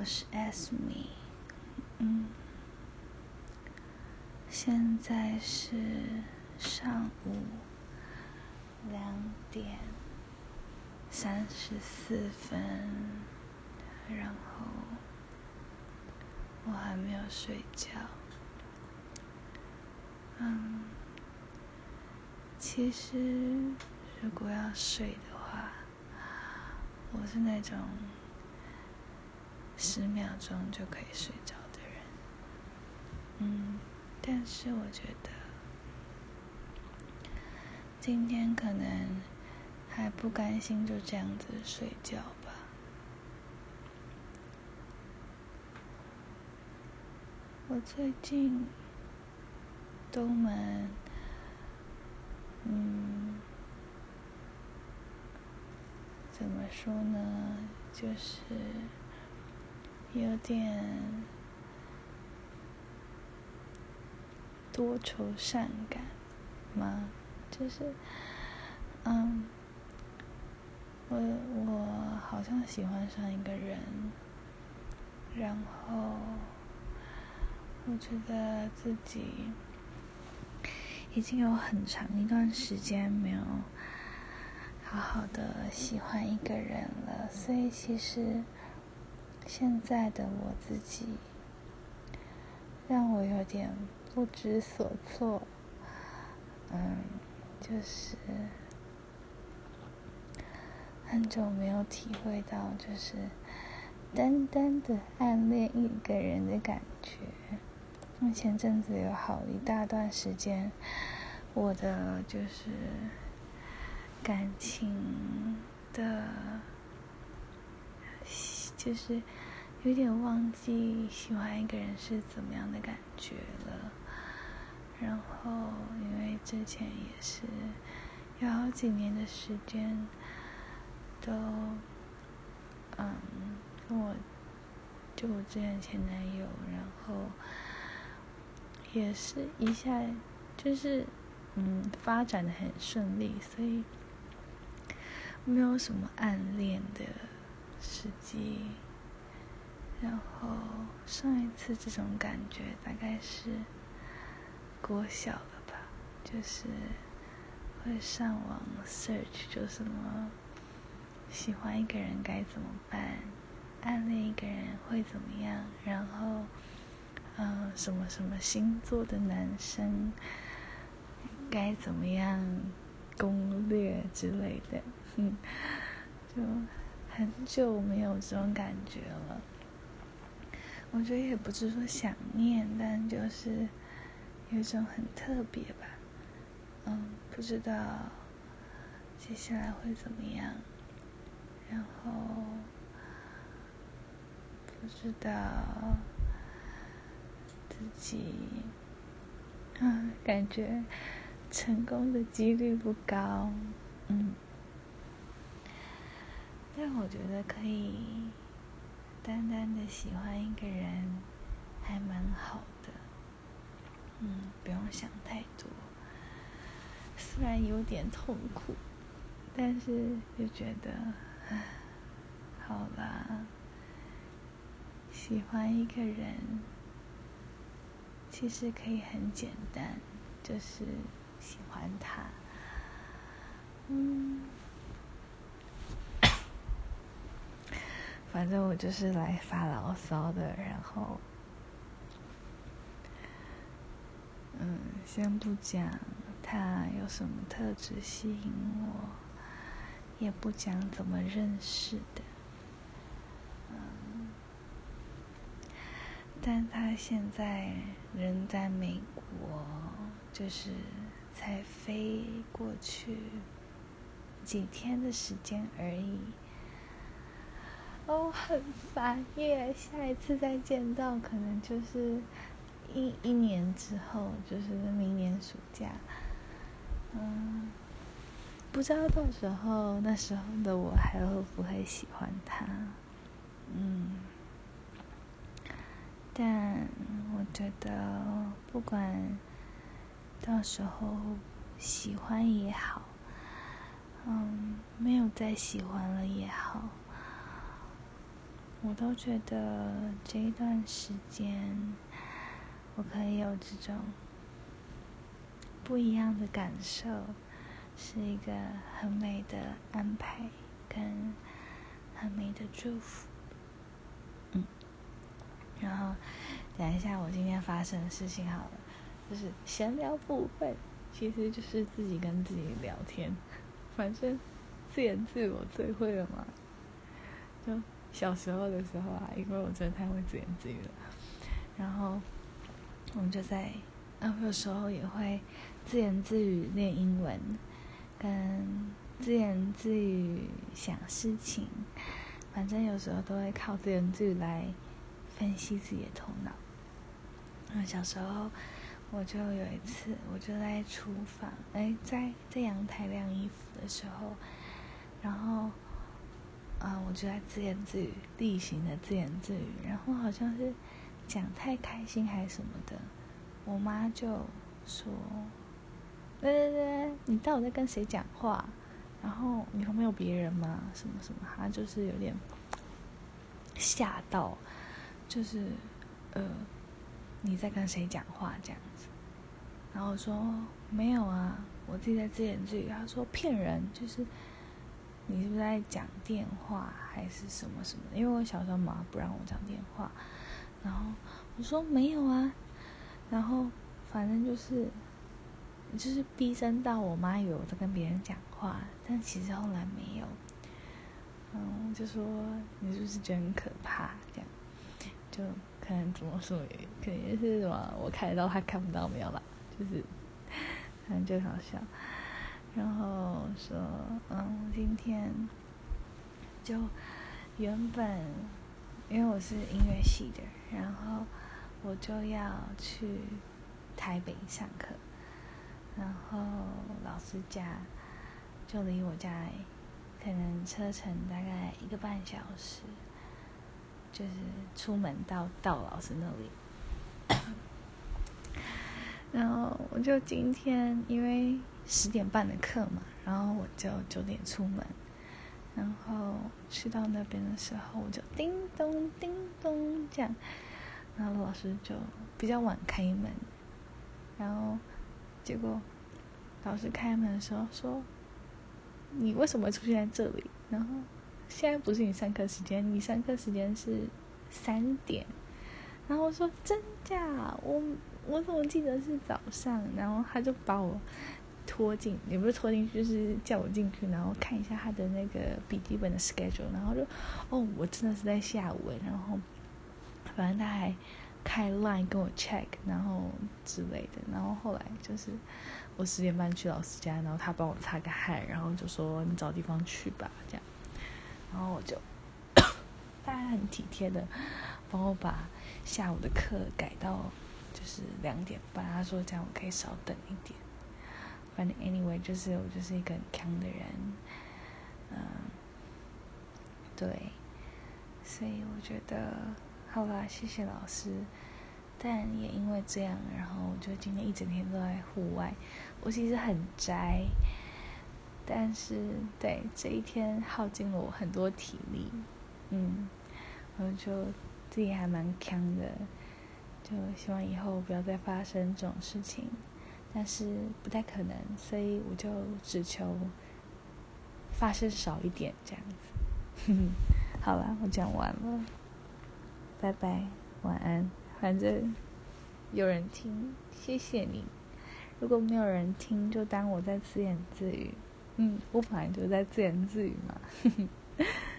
我是 Asmi，嗯，现在是上午两点三十四分，然后我还没有睡觉，嗯，其实如果要睡的话，我是那种。十秒钟就可以睡着的人，嗯，但是我觉得今天可能还不甘心就这样子睡觉吧。我最近都蛮，嗯，怎么说呢，就是。有点多愁善感吗？就是，嗯，我我好像喜欢上一个人，然后我觉得自己已经有很长一段时间没有好好的喜欢一个人了，所以其实。现在的我自己，让我有点不知所措。嗯，就是很久没有体会到，就是单单的暗恋一个人的感觉。前阵子有好一大段时间，我的就是感情的。就是有点忘记喜欢一个人是怎么样的感觉了，然后因为之前也是有好几年的时间都嗯跟我就我之前前男友，然后也是一下就是嗯发展的很顺利，所以没有什么暗恋的。时机，然后上一次这种感觉大概是国小了吧，就是会上网 search 就什么喜欢一个人该怎么办，暗恋一个人会怎么样，然后嗯什么什么星座的男生该怎么样攻略之类的，嗯，就。很久没有这种感觉了，我觉得也不是说想念，但就是有一种很特别吧。嗯，不知道接下来会怎么样，然后不知道自己，嗯，感觉成功的几率不高，嗯。但我觉得可以单单的喜欢一个人，还蛮好的。嗯，不用想太多。虽然有点痛苦，但是又觉得，好吧，喜欢一个人其实可以很简单，就是喜欢他。嗯。反正我就是来发牢骚的，然后，嗯，先不讲他有什么特质吸引我，也不讲怎么认识的，嗯，但他现在人在美国，就是才飞过去几天的时间而已。哦，很烦耶！下一次再见到，可能就是一一年之后，就是明年暑假。嗯，不知道到时候那时候的我还会不会喜欢他？嗯，但我觉得不管到时候喜欢也好，嗯，没有再喜欢了也好。我都觉得这一段时间，我可以有这种不一样的感受，是一个很美的安排跟很美的祝福。嗯，然后讲一下我今天发生的事情好了，就是闲聊部分，其实就是自己跟自己聊天，反正自言自语我最会了嘛，就。小时候的时候啊，因为我真的太会自言自语了，然后我们就在，啊，有时候也会自言自语练英文，跟自言自语想事情，反正有时候都会靠自言自语来分析自己的头脑。那小时候我就有一次，我就在厨房，哎，在在阳台晾衣服的时候，然后。啊，我就在自言自语，例行的自言自语，然后好像是讲太开心还是什么的，我妈就说：“对对对，你到底在跟谁讲话？然后你旁边有别人吗？什么什么？”她就是有点吓到，就是呃，你在跟谁讲话这样子？然后说没有啊，我自己在自言自语。她说骗人，就是。你是不是在讲电话还是什么什么？因为我小时候妈不让我讲电话，然后我说没有啊，然后反正就是就是逼真到我妈以为我在跟别人讲话，但其实后来没有。嗯，就说你是不是觉得很可怕？这样就可能怎么说，肯定是什么我看到他看不到没有啦，就是反正就好笑。然后说，嗯，今天就原本因为我是音乐系的，然后我就要去台北上课，然后老师家就离我家可能车程大概一个半小时，就是出门到到老师那里，然后我就今天因为。十点半的课嘛，然后我就九点出门，然后去到那边的时候，我就叮咚叮咚这样，然后老师就比较晚开门，然后结果老师开门的时候说：“你为什么出现在这里？”然后现在不是你上课时间，你上课时间是三点，然后我说：“真假？我我怎么记得是早上？”然后他就把我。拖进也不是拖进去，就是叫我进去，然后看一下他的那个笔记本的 schedule，然后就，哦，我真的是在下午然后，反正他还开 line 跟我 check，然后之类的，然后后来就是我十点半去老师家，然后他帮我擦个汗，然后就说你找地方去吧，这样，然后我就，他还很体贴的帮我把下午的课改到就是两点半，他说这样我可以少等一点。anyway，就是我就是一个很强的人，嗯，对，所以我觉得好吧，谢谢老师。但也因为这样，然后我就今天一整天都在户外。我其实很宅，但是对这一天耗尽了我很多体力，嗯，我就自己还蛮强的，就希望以后不要再发生这种事情。但是不太可能，所以我就只求发生少一点这样子。好了，我讲完了，拜拜，晚安。反正有人听，谢谢你。如果没有人听，就当我在自言自语。嗯，我本来就在自言自语嘛。